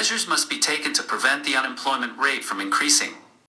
Measures must be taken to prevent the unemployment rate from increasing.